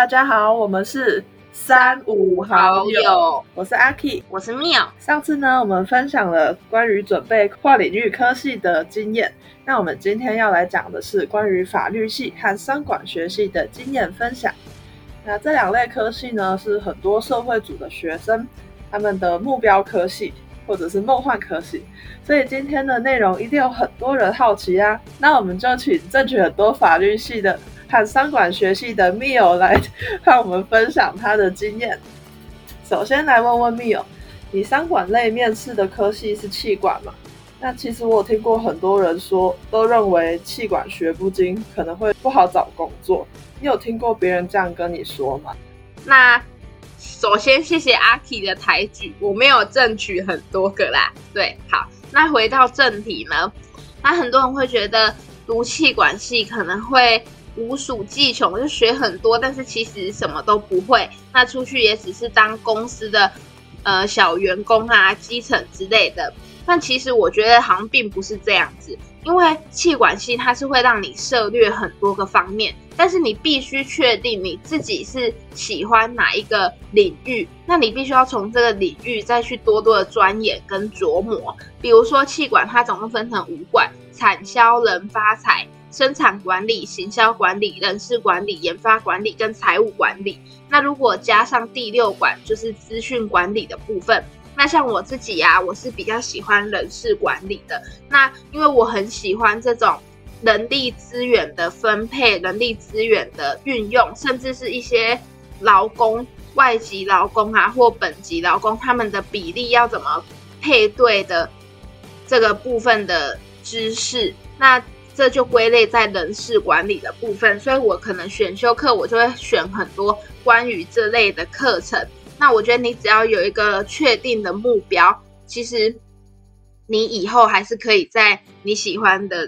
大家好，我们是三五好友，我是阿 K，我是妙。上次呢，我们分享了关于准备跨领域科系的经验，那我们今天要来讲的是关于法律系和商管学系的经验分享。那这两类科系呢，是很多社会组的学生他们的目标科系。或者是梦幻科系，所以今天的内容一定有很多人好奇啊。那我们就请正取很多法律系的和商管学系的密友来和我们分享他的经验。首先来问问密友，你商管类面试的科系是气管吗？那其实我有听过很多人说，都认为气管学不精，可能会不好找工作。你有听过别人这样跟你说吗？那。首先，谢谢阿 K 的抬举，我没有争取很多个啦。对，好，那回到正题呢，那很多人会觉得读气管系可能会无鼠技穷，就学很多，但是其实什么都不会，那出去也只是当公司的呃小员工啊、基层之类的。但其实我觉得好像并不是这样子。因为气管系它是会让你涉略很多个方面，但是你必须确定你自己是喜欢哪一个领域，那你必须要从这个领域再去多多的钻研跟琢磨。比如说气管，它总共分成五管：产销人发财、生产管理、行销管理、人事管理、研发管理跟财务管理。那如果加上第六管，就是资讯管理的部分。那像我自己呀，我是比较喜欢人事管理的。那因为我很喜欢这种人力资源的分配、人力资源的运用，甚至是一些劳工、外籍劳工啊，或本籍劳工他们的比例要怎么配对的这个部分的知识，那这就归类在人事管理的部分。所以我可能选修课，我就会选很多关于这类的课程。那我觉得你只要有一个确定的目标，其实你以后还是可以在你喜欢的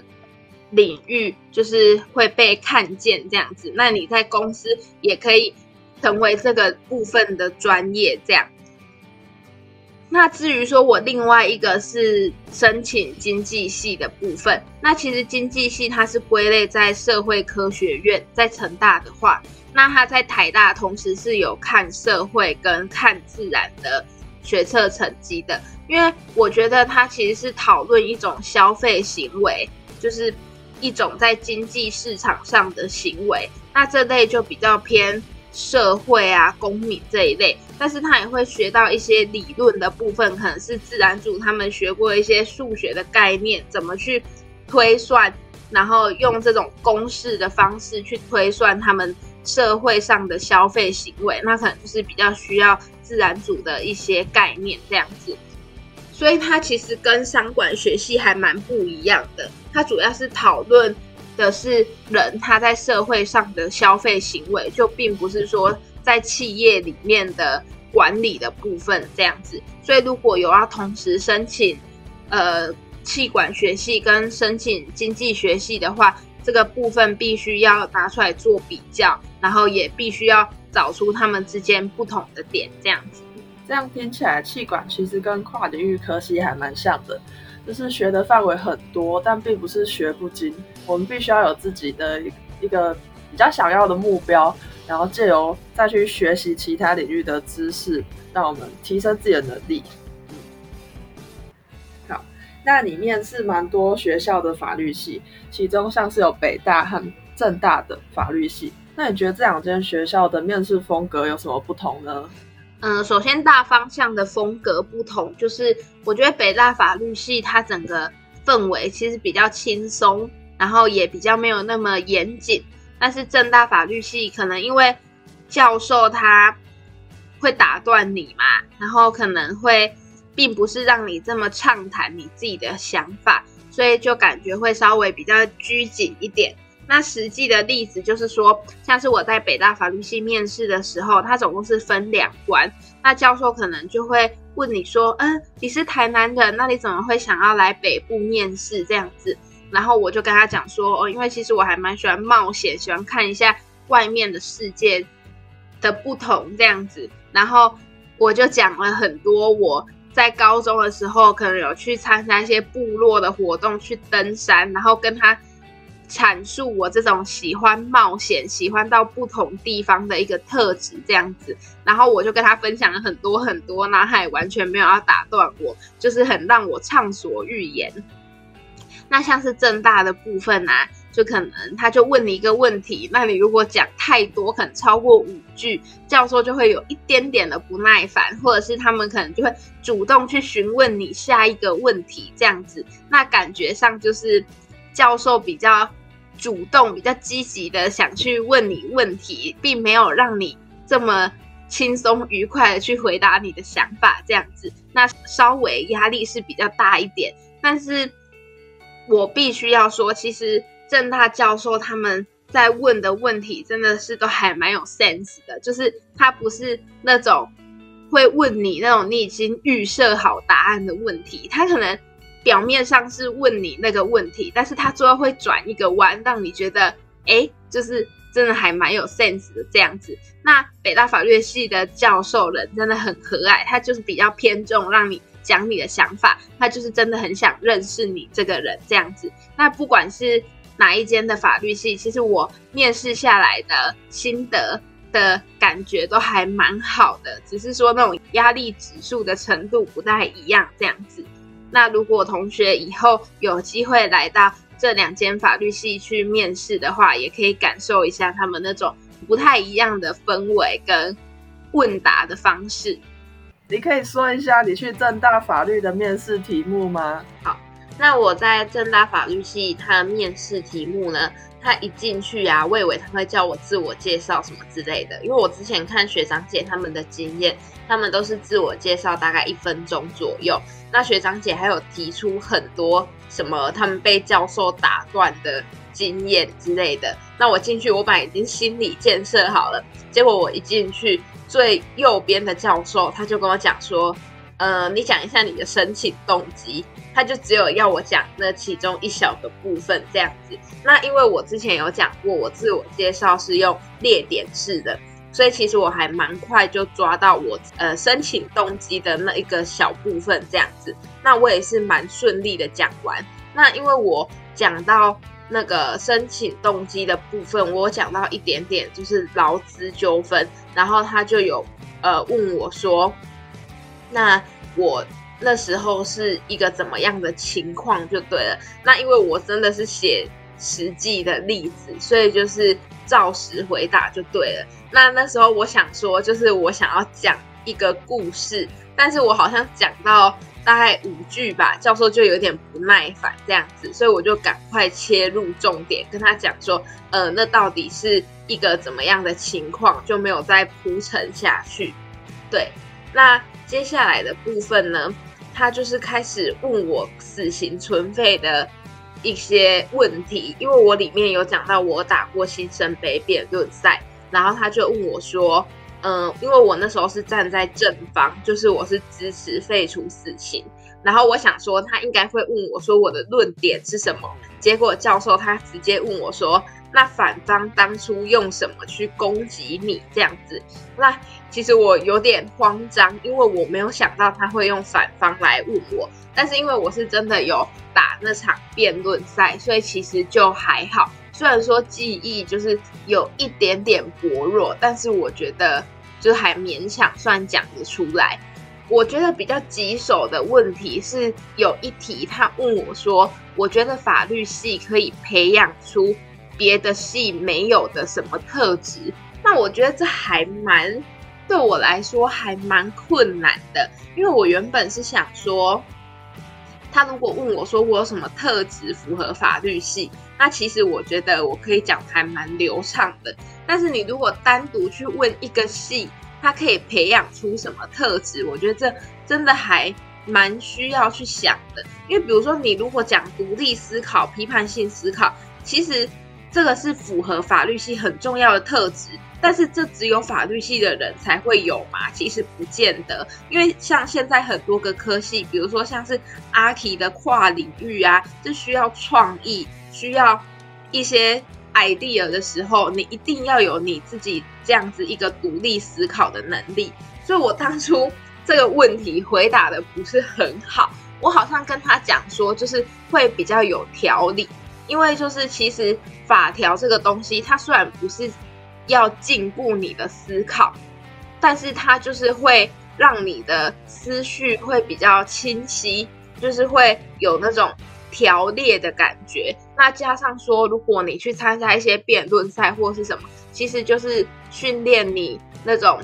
领域，就是会被看见这样子。那你在公司也可以成为这个部分的专业这样。那至于说我另外一个是申请经济系的部分，那其实经济系它是归类在社会科学院，在成大的话。那他在台大同时是有看社会跟看自然的学测成绩的，因为我觉得它其实是讨论一种消费行为，就是一种在经济市场上的行为。那这类就比较偏社会啊、公民这一类，但是他也会学到一些理论的部分，可能是自然组他们学过一些数学的概念，怎么去推算，然后用这种公式的方式去推算他们。社会上的消费行为，那可能就是比较需要自然组的一些概念这样子，所以它其实跟商管学系还蛮不一样的。它主要是讨论的是人他在社会上的消费行为，就并不是说在企业里面的管理的部分这样子。所以如果有要同时申请呃气管学系跟申请经济学系的话，这个部分必须要拿出来做比较。然后也必须要找出他们之间不同的点，这样子。这样听起来，气管其实跟跨领域科系还蛮像的，就是学的范围很多，但并不是学不精。我们必须要有自己的一个比较想要的目标，然后借由再去学习其他领域的知识，让我们提升自己的能力。嗯好，那里面是蛮多学校的法律系，其中像是有北大和正大的法律系。那你觉得这两间学校的面试风格有什么不同呢？嗯，首先大方向的风格不同，就是我觉得北大法律系它整个氛围其实比较轻松，然后也比较没有那么严谨。但是正大法律系可能因为教授他会打断你嘛，然后可能会并不是让你这么畅谈你自己的想法，所以就感觉会稍微比较拘谨一点。那实际的例子就是说，像是我在北大法律系面试的时候，它总共是分两关。那教授可能就会问你说：“嗯，你是台南人，那你怎么会想要来北部面试这样子？”然后我就跟他讲说：“哦，因为其实我还蛮喜欢冒险，喜欢看一下外面的世界的不同这样子。”然后我就讲了很多我在高中的时候可能有去参加一些部落的活动，去登山，然后跟他。阐述我这种喜欢冒险、喜欢到不同地方的一个特质，这样子。然后我就跟他分享了很多很多，那他也完全没有要打断我，就是很让我畅所欲言。那像是正大的部分啊，就可能他就问你一个问题，那你如果讲太多，可能超过五句，教授就会有一点点的不耐烦，或者是他们可能就会主动去询问你下一个问题，这样子，那感觉上就是教授比较主动、比较积极的想去问你问题，并没有让你这么轻松愉快的去回答你的想法，这样子，那稍微压力是比较大一点，但是。我必须要说，其实正大教授他们在问的问题真的是都还蛮有 sense 的，就是他不是那种会问你那种你已经预设好答案的问题，他可能表面上是问你那个问题，但是他最后会转一个弯，让你觉得哎，就是真的还蛮有 sense 的这样子。那北大法律系的教授人真的很和蔼，他就是比较偏重让你。讲你的想法，他就是真的很想认识你这个人这样子。那不管是哪一间的法律系，其实我面试下来的心得的感觉都还蛮好的，只是说那种压力指数的程度不太一样这样子。那如果同学以后有机会来到这两间法律系去面试的话，也可以感受一下他们那种不太一样的氛围跟问答的方式。你可以说一下你去正大法律的面试题目吗？好，那我在正大法律系，他的面试题目呢，他一进去啊，魏伟他会叫我自我介绍什么之类的，因为我之前看学长姐他们的经验，他们都是自我介绍大概一分钟左右。那学长姐还有提出很多什么他们被教授打断的经验之类的。那我进去，我本来已经心理建设好了，结果我一进去。最右边的教授，他就跟我讲说，呃，你讲一下你的申请动机，他就只有要我讲那其中一小个部分这样子。那因为我之前有讲过，我自我介绍是用列点式的，所以其实我还蛮快就抓到我呃申请动机的那一个小部分这样子。那我也是蛮顺利的讲完。那因为我讲到。那个申请动机的部分，我讲到一点点，就是劳资纠纷，然后他就有呃问我说，那我那时候是一个怎么样的情况就对了。那因为我真的是写实际的例子，所以就是照实回答就对了。那那时候我想说，就是我想要讲一个故事，但是我好像讲到。大概五句吧，教授就有点不耐烦这样子，所以我就赶快切入重点，跟他讲说，呃，那到底是一个怎么样的情况，就没有再铺陈下去。对，那接下来的部分呢，他就是开始问我死刑存废的一些问题，因为我里面有讲到我打过新生杯辩论赛，然后他就问我说。嗯，因为我那时候是站在正方，就是我是支持废除死刑。然后我想说，他应该会问我说我的论点是什么。结果教授他直接问我说：“那反方当初用什么去攻击你？”这样子，那其实我有点慌张，因为我没有想到他会用反方来问我。但是因为我是真的有打那场辩论赛，所以其实就还好。虽然说记忆就是有一点点薄弱，但是我觉得。就还勉强算讲得出来。我觉得比较棘手的问题是有一题，他问我说：“我觉得法律系可以培养出别的系没有的什么特质？”那我觉得这还蛮对我来说还蛮困难的，因为我原本是想说。他如果问我说我有什么特质符合法律系，那其实我觉得我可以讲还蛮流畅的。但是你如果单独去问一个系，它可以培养出什么特质，我觉得这真的还蛮需要去想的。因为比如说你如果讲独立思考、批判性思考，其实这个是符合法律系很重要的特质。但是这只有法律系的人才会有嘛？其实不见得，因为像现在很多个科系，比如说像是阿奇的跨领域啊，这需要创意，需要一些 idea 的时候，你一定要有你自己这样子一个独立思考的能力。所以我当初这个问题回答的不是很好，我好像跟他讲说，就是会比较有条理。因为就是其实法条这个东西，它虽然不是要进步你的思考，但是它就是会让你的思绪会比较清晰，就是会有那种条列的感觉。那加上说，如果你去参加一些辩论赛或是什么，其实就是训练你那种。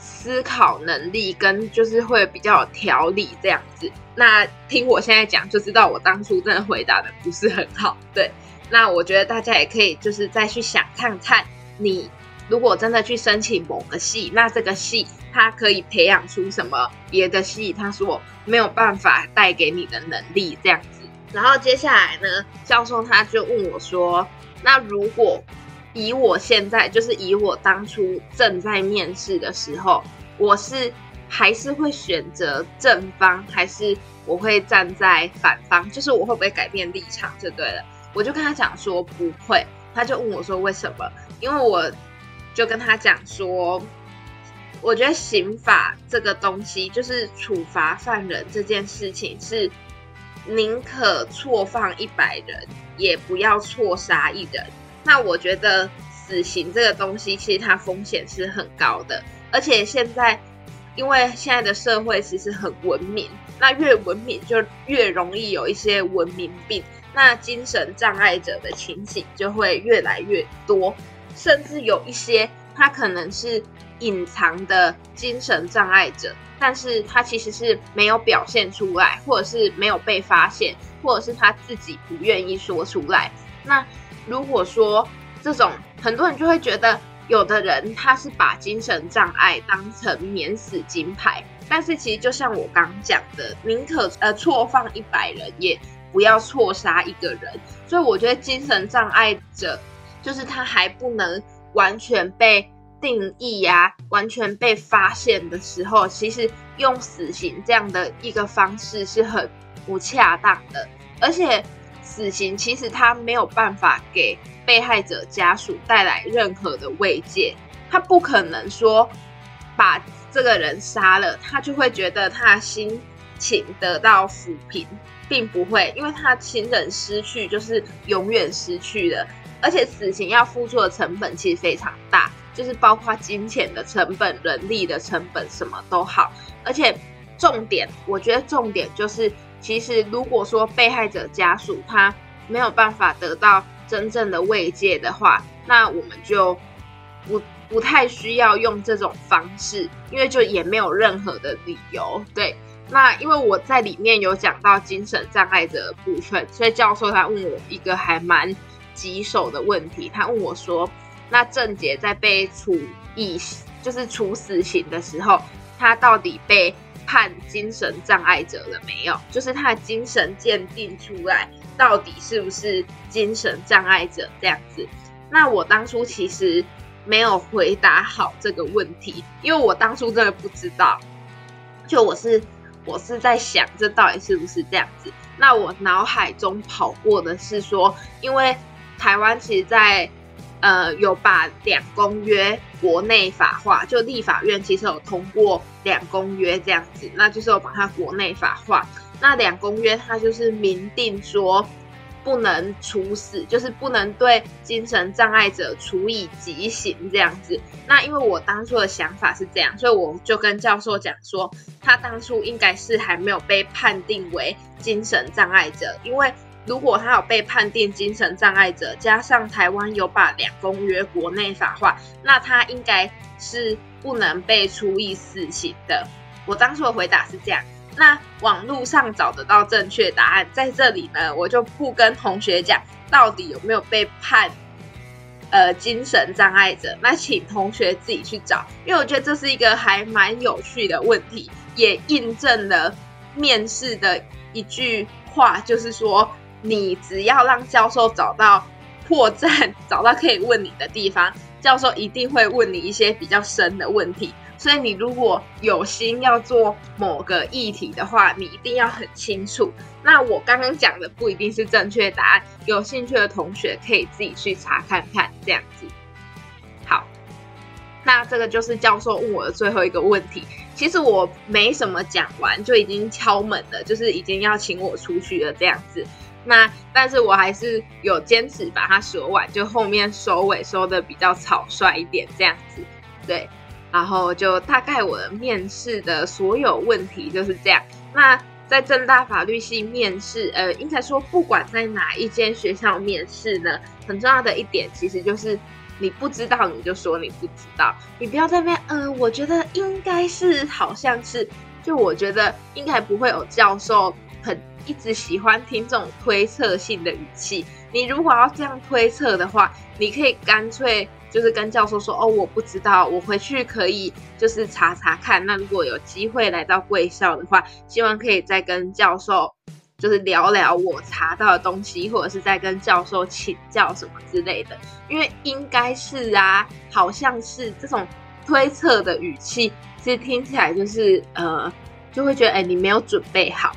思考能力跟就是会比较有条理这样子，那听我现在讲就知道我当初真的回答的不是很好。对，那我觉得大家也可以就是再去想看看，你如果真的去申请某个系，那这个系它可以培养出什么别的系，它说没有办法带给你的能力这样子。然后接下来呢，教授他就问我说，那如果以我现在就是以我当初正在面试的时候，我是还是会选择正方，还是我会站在反方？就是我会不会改变立场就对了。我就跟他讲说不会，他就问我说为什么？因为我就跟他讲说，我觉得刑法这个东西，就是处罚犯人这件事情，是宁可错放一百人，也不要错杀一人。那我觉得死刑这个东西，其实它风险是很高的，而且现在因为现在的社会其实很文明，那越文明就越容易有一些文明病，那精神障碍者的情形就会越来越多，甚至有一些他可能是隐藏的精神障碍者，但是他其实是没有表现出来，或者是没有被发现，或者是他自己不愿意说出来，那。如果说这种很多人就会觉得，有的人他是把精神障碍当成免死金牌，但是其实就像我刚讲的，宁可呃错放一百人，也不要错杀一个人。所以我觉得精神障碍者就是他还不能完全被定义呀，完全被发现的时候，其实用死刑这样的一个方式是很不恰当的，而且。死刑其实他没有办法给被害者家属带来任何的慰藉，他不可能说把这个人杀了，他就会觉得他的心情得到抚平，并不会，因为他亲人失去就是永远失去的，而且死刑要付出的成本其实非常大，就是包括金钱的成本、人力的成本，什么都好，而且重点，我觉得重点就是。其实，如果说被害者家属他没有办法得到真正的慰藉的话，那我们就不不太需要用这种方式，因为就也没有任何的理由。对，那因为我在里面有讲到精神障碍的部分，所以教授他问我一个还蛮棘手的问题，他问我说：“那郑杰在被处以就是处死刑的时候，他到底被？”判精神障碍者了没有？就是他的精神鉴定出来，到底是不是精神障碍者这样子？那我当初其实没有回答好这个问题，因为我当初真的不知道。就我是我是在想，这到底是不是这样子？那我脑海中跑过的是说，因为台湾其实，在呃，有把两公约国内法化，就立法院其实有通过两公约这样子，那就是有把它国内法化。那两公约它就是明定说不能处死，就是不能对精神障碍者处以极刑这样子。那因为我当初的想法是这样，所以我就跟教授讲说，他当初应该是还没有被判定为精神障碍者，因为。如果他有被判定精神障碍者，加上台湾有把两公约国内法化，那他应该是不能被处以死刑的。我当初的回答是这样。那网络上找得到正确答案，在这里呢，我就不跟同学讲到底有没有被判呃精神障碍者。那请同学自己去找，因为我觉得这是一个还蛮有趣的问题，也印证了面试的一句话，就是说。你只要让教授找到破绽，找到可以问你的地方，教授一定会问你一些比较深的问题。所以你如果有心要做某个议题的话，你一定要很清楚。那我刚刚讲的不一定是正确答案，有兴趣的同学可以自己去查看看，这样子。好，那这个就是教授问我的最后一个问题。其实我没什么讲完就已经敲门了，就是已经要请我出去了，这样子。那但是我还是有坚持把它说完，就后面收尾收的比较草率一点这样子，对。然后就大概我的面试的所有问题就是这样。那在正大法律系面试，呃，应该说不管在哪一间学校面试呢，很重要的一点其实就是你不知道你就说你不知道，你不要在那边，嗯，我觉得应该是，好像是，就我觉得应该不会有教授一直喜欢听这种推测性的语气。你如果要这样推测的话，你可以干脆。就是跟教授说哦，我不知道，我回去可以就是查查看。那如果有机会来到贵校的话，希望可以再跟教授就是聊聊我查到的东西，或者是再跟教授请教什么之类的。因为应该是啊，好像是这种推测的语气，其实听起来就是呃，就会觉得哎，你没有准备好。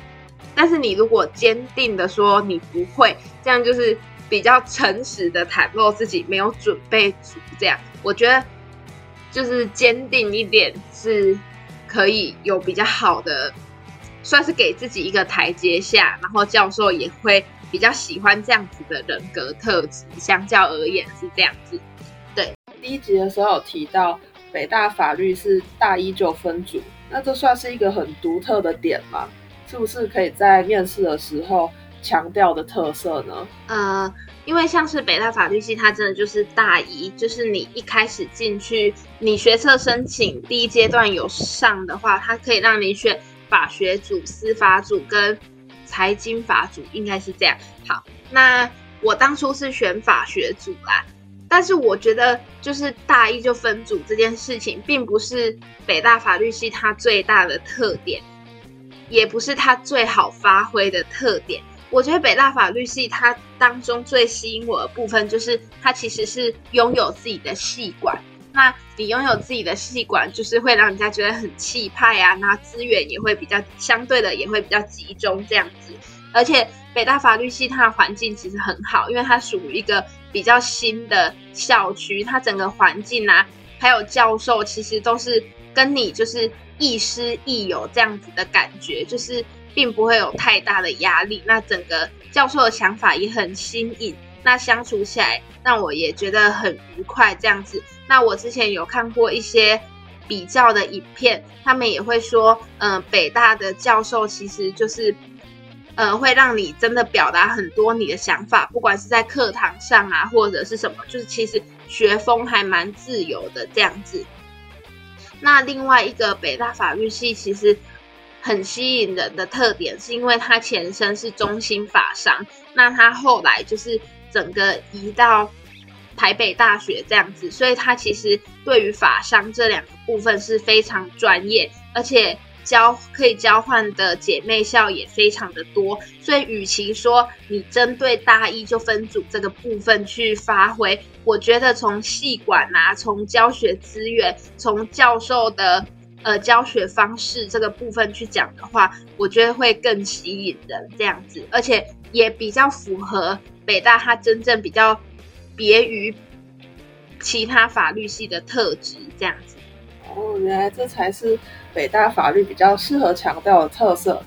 但是你如果坚定的说你不会，这样就是。比较诚实的袒露自己没有准备足，这样我觉得就是坚定一点是可以有比较好的，算是给自己一个台阶下，然后教授也会比较喜欢这样子的人格特质，相较而言是这样子。对，第一集的时候有提到北大法律是大一就分组，那这算是一个很独特的点吗？是不是可以在面试的时候？强调的特色呢？呃，因为像是北大法律系，它真的就是大一，就是你一开始进去，你学测申请第一阶段有上的话，它可以让你选法学组、司法组跟财经法组，应该是这样。好，那我当初是选法学组啦，但是我觉得就是大一就分组这件事情，并不是北大法律系它最大的特点，也不是它最好发挥的特点。我觉得北大法律系它当中最吸引我的部分，就是它其实是拥有自己的系馆。那你拥有自己的系馆，就是会让人家觉得很气派啊，那资源也会比较相对的也会比较集中这样子。而且北大法律系它的环境其实很好，因为它属于一个比较新的校区，它整个环境啊，还有教授其实都是跟你就是亦师亦友这样子的感觉，就是。并不会有太大的压力，那整个教授的想法也很新颖，那相处起来让我也觉得很愉快。这样子，那我之前有看过一些比较的影片，他们也会说，嗯，北大的教授其实就是，呃，会让你真的表达很多你的想法，不管是在课堂上啊，或者是什么，就是其实学风还蛮自由的这样子。那另外一个北大法律系其实。很吸引人的特点，是因为它前身是中心法商，那它后来就是整个移到台北大学这样子，所以它其实对于法商这两个部分是非常专业，而且交可以交换的姐妹校也非常的多，所以与其说你针对大一就分组这个部分去发挥，我觉得从系管啊，从教学资源，从教授的。呃，教学方式这个部分去讲的话，我觉得会更吸引人这样子，而且也比较符合北大它真正比较别于其他法律系的特质这样子。哦，原来这才是北大法律比较适合强调的特色。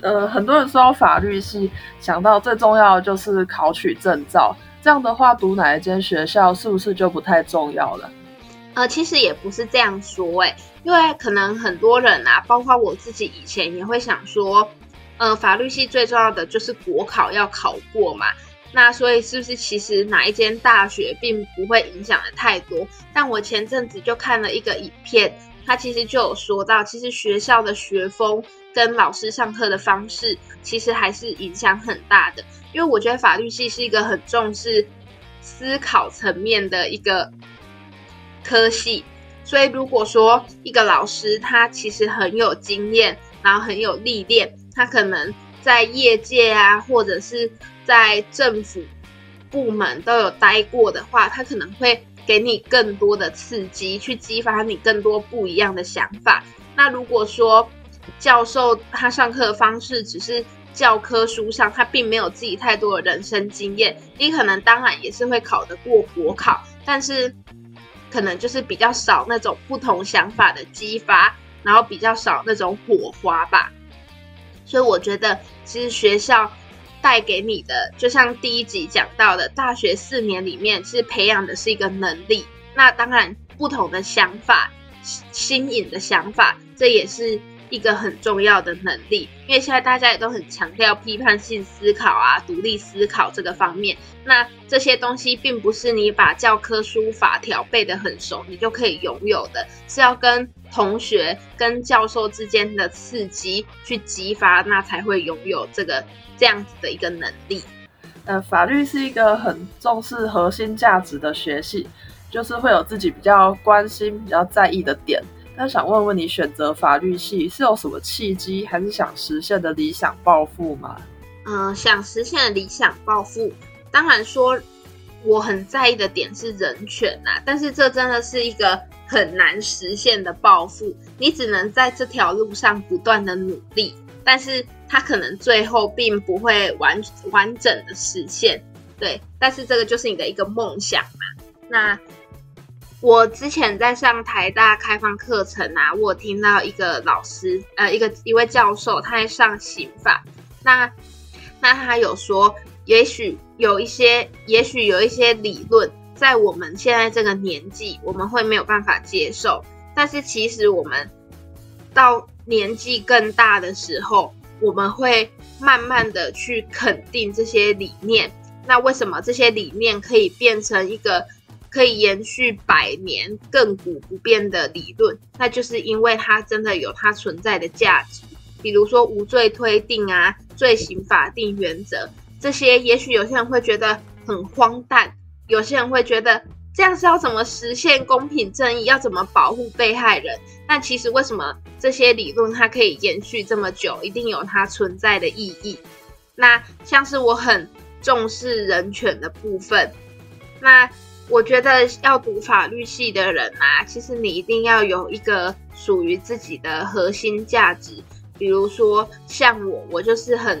呃，很多人说法律系想到最重要的就是考取证照，这样的话读哪一间学校是不是就不太重要了？呃，其实也不是这样说，哎，因为可能很多人啊，包括我自己以前也会想说，呃，法律系最重要的就是国考要考过嘛，那所以是不是其实哪一间大学并不会影响的太多？但我前阵子就看了一个影片，它其实就有说到，其实学校的学风跟老师上课的方式，其实还是影响很大的。因为我觉得法律系是一个很重视思考层面的一个。科系，所以如果说一个老师他其实很有经验，然后很有历练，他可能在业界啊，或者是在政府部门都有待过的话，他可能会给你更多的刺激，去激发你更多不一样的想法。那如果说教授他上课的方式只是教科书上，他并没有自己太多的人生经验，你可能当然也是会考得过国考，但是。可能就是比较少那种不同想法的激发，然后比较少那种火花吧。所以我觉得，其实学校带给你的，就像第一集讲到的，大学四年里面是培养的是一个能力。那当然，不同的想法、新颖的想法，这也是一个很重要的能力。因为现在大家也都很强调批判性思考啊、独立思考这个方面。那这些东西并不是你把教科书法条背得很熟，你就可以拥有的，是要跟同学、跟教授之间的刺激去激发，那才会拥有这个。这样子的一个能力，呃，法律是一个很重视核心价值的学系，就是会有自己比较关心、比较在意的点。那想问问你，选择法律系是有什么契机，还是想实现的理想抱负吗？嗯，想实现的理想抱负，当然说我很在意的点是人权呐，但是这真的是一个很难实现的抱负，你只能在这条路上不断的努力，但是。它可能最后并不会完完整的实现，对，但是这个就是你的一个梦想嘛。那我之前在上台大开放课程啊，我听到一个老师，呃，一个一位教授，他在上刑法，那那他有说，也许有一些，也许有一些理论，在我们现在这个年纪，我们会没有办法接受，但是其实我们到年纪更大的时候。我们会慢慢的去肯定这些理念。那为什么这些理念可以变成一个可以延续百年、亘古不变的理论？那就是因为它真的有它存在的价值。比如说无罪推定啊、罪行法定原则这些，也许有些人会觉得很荒诞，有些人会觉得。这样是要怎么实现公平正义？要怎么保护被害人？那其实为什么这些理论它可以延续这么久？一定有它存在的意义。那像是我很重视人权的部分，那我觉得要读法律系的人啊，其实你一定要有一个属于自己的核心价值。比如说像我，我就是很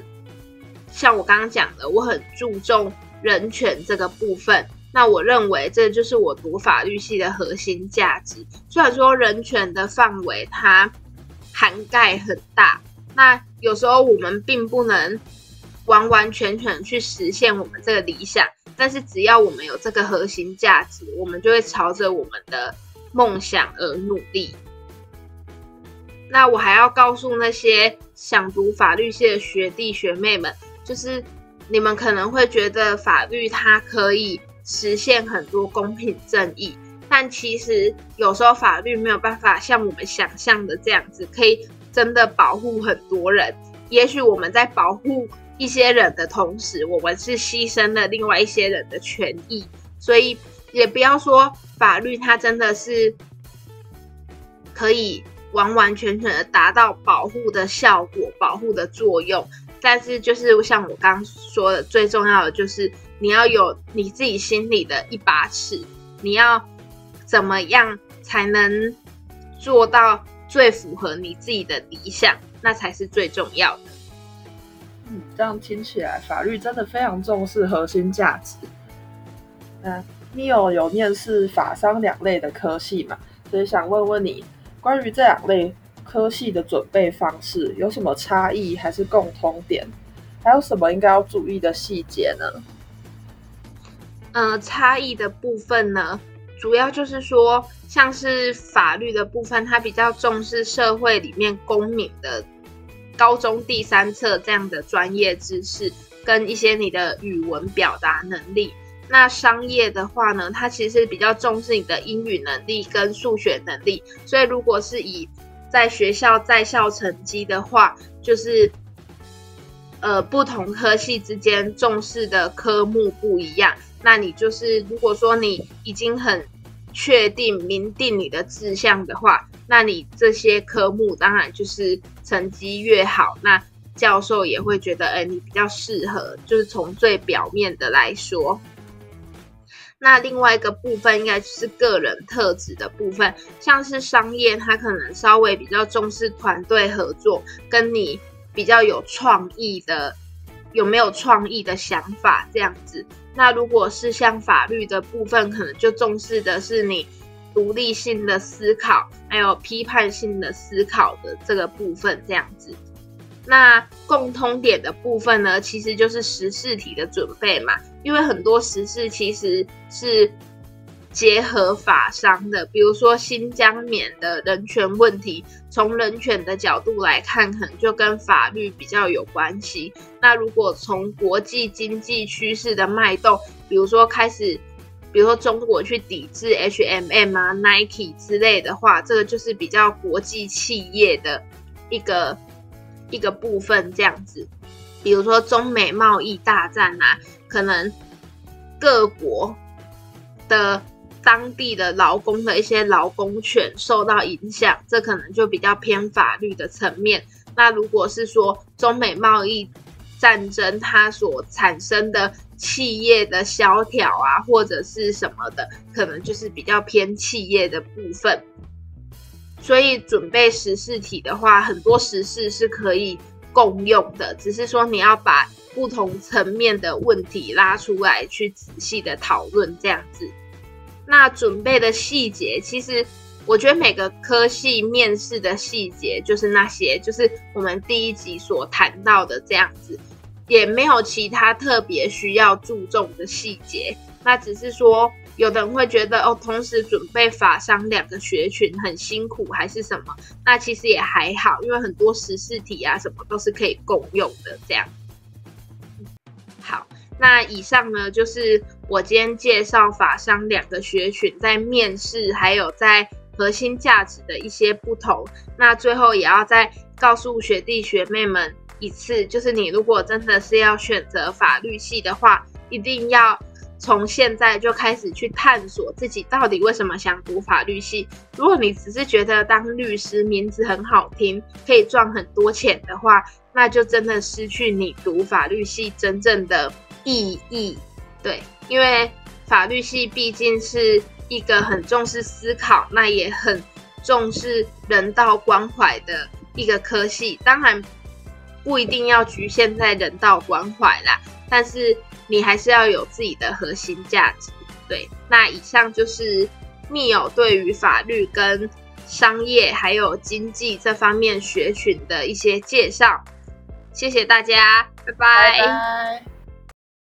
像我刚刚讲的，我很注重人权这个部分。那我认为这就是我读法律系的核心价值。虽然说人权的范围它涵盖很大，那有时候我们并不能完完全全去实现我们这个理想，但是只要我们有这个核心价值，我们就会朝着我们的梦想而努力。那我还要告诉那些想读法律系的学弟学妹们，就是你们可能会觉得法律它可以。实现很多公平正义，但其实有时候法律没有办法像我们想象的这样子，可以真的保护很多人。也许我们在保护一些人的同时，我们是牺牲了另外一些人的权益。所以也不要说法律它真的是可以完完全全的达到保护的效果、保护的作用。但是就是像我刚刚说的，最重要的就是。你要有你自己心里的一把尺，你要怎么样才能做到最符合你自己的理想？那才是最重要的。嗯，这样听起来，法律真的非常重视核心价值。嗯，你有有面试法商两类的科系嘛？所以想问问你，关于这两类科系的准备方式有什么差异，还是共通点？还有什么应该要注意的细节呢？呃，差异的部分呢，主要就是说，像是法律的部分，它比较重视社会里面公民的高中第三册这样的专业知识，跟一些你的语文表达能力。那商业的话呢，它其实比较重视你的英语能力跟数学能力。所以，如果是以在学校在校成绩的话，就是呃，不同科系之间重视的科目不一样。那你就是，如果说你已经很确定明定你的志向的话，那你这些科目当然就是成绩越好，那教授也会觉得，哎，你比较适合。就是从最表面的来说，那另外一个部分应该就是个人特质的部分，像是商业，它可能稍微比较重视团队合作，跟你比较有创意的，有没有创意的想法这样子。那如果是像法律的部分，可能就重视的是你独立性的思考，还有批判性的思考的这个部分，这样子。那共通点的部分呢，其实就是时事题的准备嘛，因为很多时事其实是结合法商的，比如说新疆棉的人权问题，从人权的角度来看，可能就跟法律比较有关系。那如果从国际经济趋势的脉动，比如说开始，比如说中国去抵制 HMM 啊、Nike 之类的话，这个就是比较国际企业的一个。一个部分这样子，比如说中美贸易大战啊，可能各国的当地的劳工的一些劳工权受到影响，这可能就比较偏法律的层面。那如果是说中美贸易战争它所产生的企业的萧条啊，或者是什么的，可能就是比较偏企业的部分。所以准备十四题的话，很多十四是可以共用的，只是说你要把不同层面的问题拉出来去仔细的讨论这样子。那准备的细节，其实我觉得每个科系面试的细节就是那些，就是我们第一集所谈到的这样子，也没有其他特别需要注重的细节。那只是说。有的人会觉得哦，同时准备法商两个学群很辛苦，还是什么？那其实也还好，因为很多实事题啊什么都是可以共用的。这样，好，那以上呢就是我今天介绍法商两个学群在面试还有在核心价值的一些不同。那最后也要再告诉学弟学妹们一次，就是你如果真的是要选择法律系的话，一定要。从现在就开始去探索自己到底为什么想读法律系。如果你只是觉得当律师名字很好听，可以赚很多钱的话，那就真的失去你读法律系真正的意义。对，因为法律系毕竟是一个很重视思考，那也很重视人道关怀的一个科系。当然，不一定要局限在人道关怀啦，但是。你还是要有自己的核心价值，对。那以上就是密友对于法律跟商业还有经济这方面学群的一些介绍，谢谢大家，拜拜。